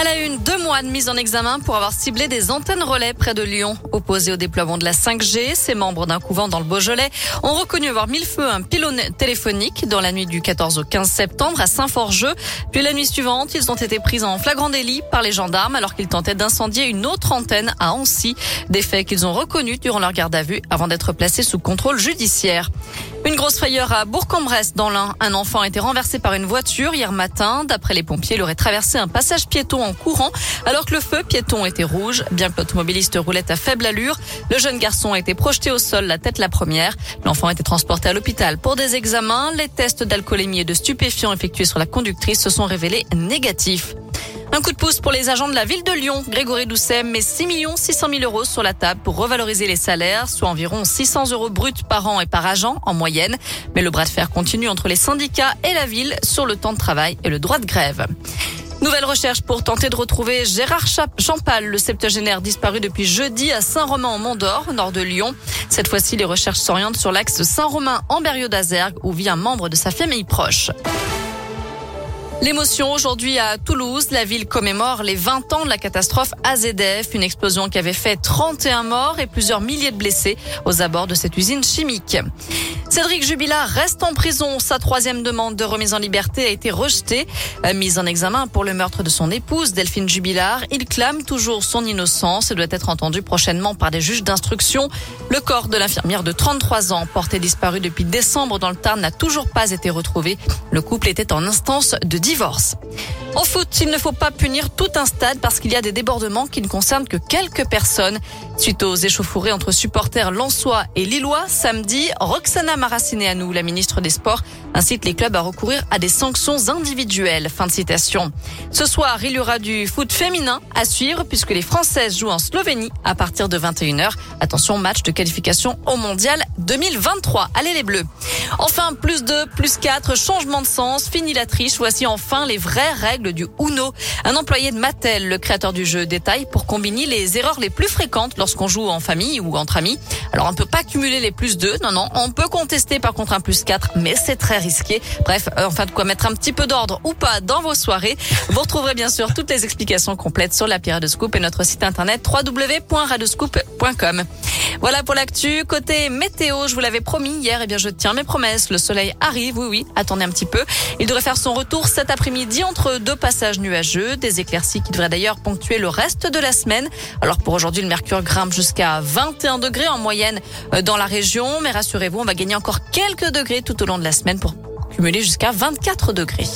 À la une, deux mois de mise en examen pour avoir ciblé des antennes relais près de Lyon. Opposés au déploiement de la 5G, ces membres d'un couvent dans le Beaujolais ont reconnu avoir mis le feu à un pylône téléphonique dans la nuit du 14 au 15 septembre à Saint-Forgeux. Puis la nuit suivante, ils ont été pris en flagrant délit par les gendarmes alors qu'ils tentaient d'incendier une autre antenne à Ancy. Des faits qu'ils ont reconnus durant leur garde à vue avant d'être placés sous contrôle judiciaire. Une grosse frayeur à Bourg-en-Bresse dans l'Ain. Un enfant a été renversé par une voiture hier matin. D'après les pompiers, il aurait traversé un passage piéton courant alors que le feu piéton était rouge. Bien que l'automobiliste roulait à faible allure, le jeune garçon a été projeté au sol, la tête la première. L'enfant a été transporté à l'hôpital pour des examens. Les tests d'alcoolémie et de stupéfiants effectués sur la conductrice se sont révélés négatifs. Un coup de pouce pour les agents de la ville de Lyon. Grégory Doucet met 6 600 000 euros sur la table pour revaloriser les salaires, soit environ 600 euros bruts par an et par agent en moyenne. Mais le bras de fer continue entre les syndicats et la ville sur le temps de travail et le droit de grève. Nouvelle recherche pour tenter de retrouver Gérard Champal, le septuagénaire disparu depuis jeudi à Saint-Romain en Mont-d'Or, nord de Lyon. Cette fois-ci, les recherches s'orientent sur l'axe Saint-Romain en d'Azergue où vit un membre de sa famille proche. L'émotion aujourd'hui à Toulouse, la ville commémore les 20 ans de la catastrophe AZF, une explosion qui avait fait 31 morts et plusieurs milliers de blessés aux abords de cette usine chimique. Cédric Jubilard reste en prison. Sa troisième demande de remise en liberté a été rejetée. Mise en examen pour le meurtre de son épouse, Delphine Jubilard. Il clame toujours son innocence et doit être entendu prochainement par des juges d'instruction. Le corps de l'infirmière de 33 ans, porté disparu depuis décembre dans le Tarn, n'a toujours pas été retrouvé. Le couple était en instance de divorce. En foot, il ne faut pas punir tout un stade parce qu'il y a des débordements qui ne concernent que quelques personnes. Suite aux échauffourées entre supporters lensois et lillois, samedi, Roxana Maracineanu, la ministre des Sports, incite les clubs à recourir à des sanctions individuelles. Fin de citation. Ce soir, il y aura du foot féminin à suivre puisque les Françaises jouent en Slovénie à partir de 21h. Attention, match de qualification au Mondial 2023. Allez les Bleus. Enfin, plus de plus 4, changement de sens, fini la triche. Voici enfin les vraies règles du Uno. Un employé de Mattel, le créateur du jeu, détaille pour combiner les erreurs les plus fréquentes lorsqu'on joue en famille ou entre amis. Alors on ne peut pas cumuler les plus 2, non, non. On peut contester par contre un plus 4, mais c'est très risqué. Bref, euh, enfin de quoi mettre un petit peu d'ordre ou pas dans vos soirées. Vous retrouverez bien sûr toutes les explications complètes sur l'appli Scoop et notre site internet www.radescoop.com. Voilà pour l'actu. Côté météo, je vous l'avais promis hier, et eh bien je tiens mes promesses. Le soleil arrive, oui, oui, attendez un petit peu. Il devrait faire son retour cet après-midi entre deux passages nuageux, des éclaircies qui devraient d'ailleurs ponctuer le reste de la semaine. Alors pour aujourd'hui, le mercure grimpe jusqu'à 21 degrés en moyenne euh, dans la région, mais rassurez-vous, on va gagner encore quelques degrés tout au long de la semaine pour cumuler jusqu'à 24 degrés.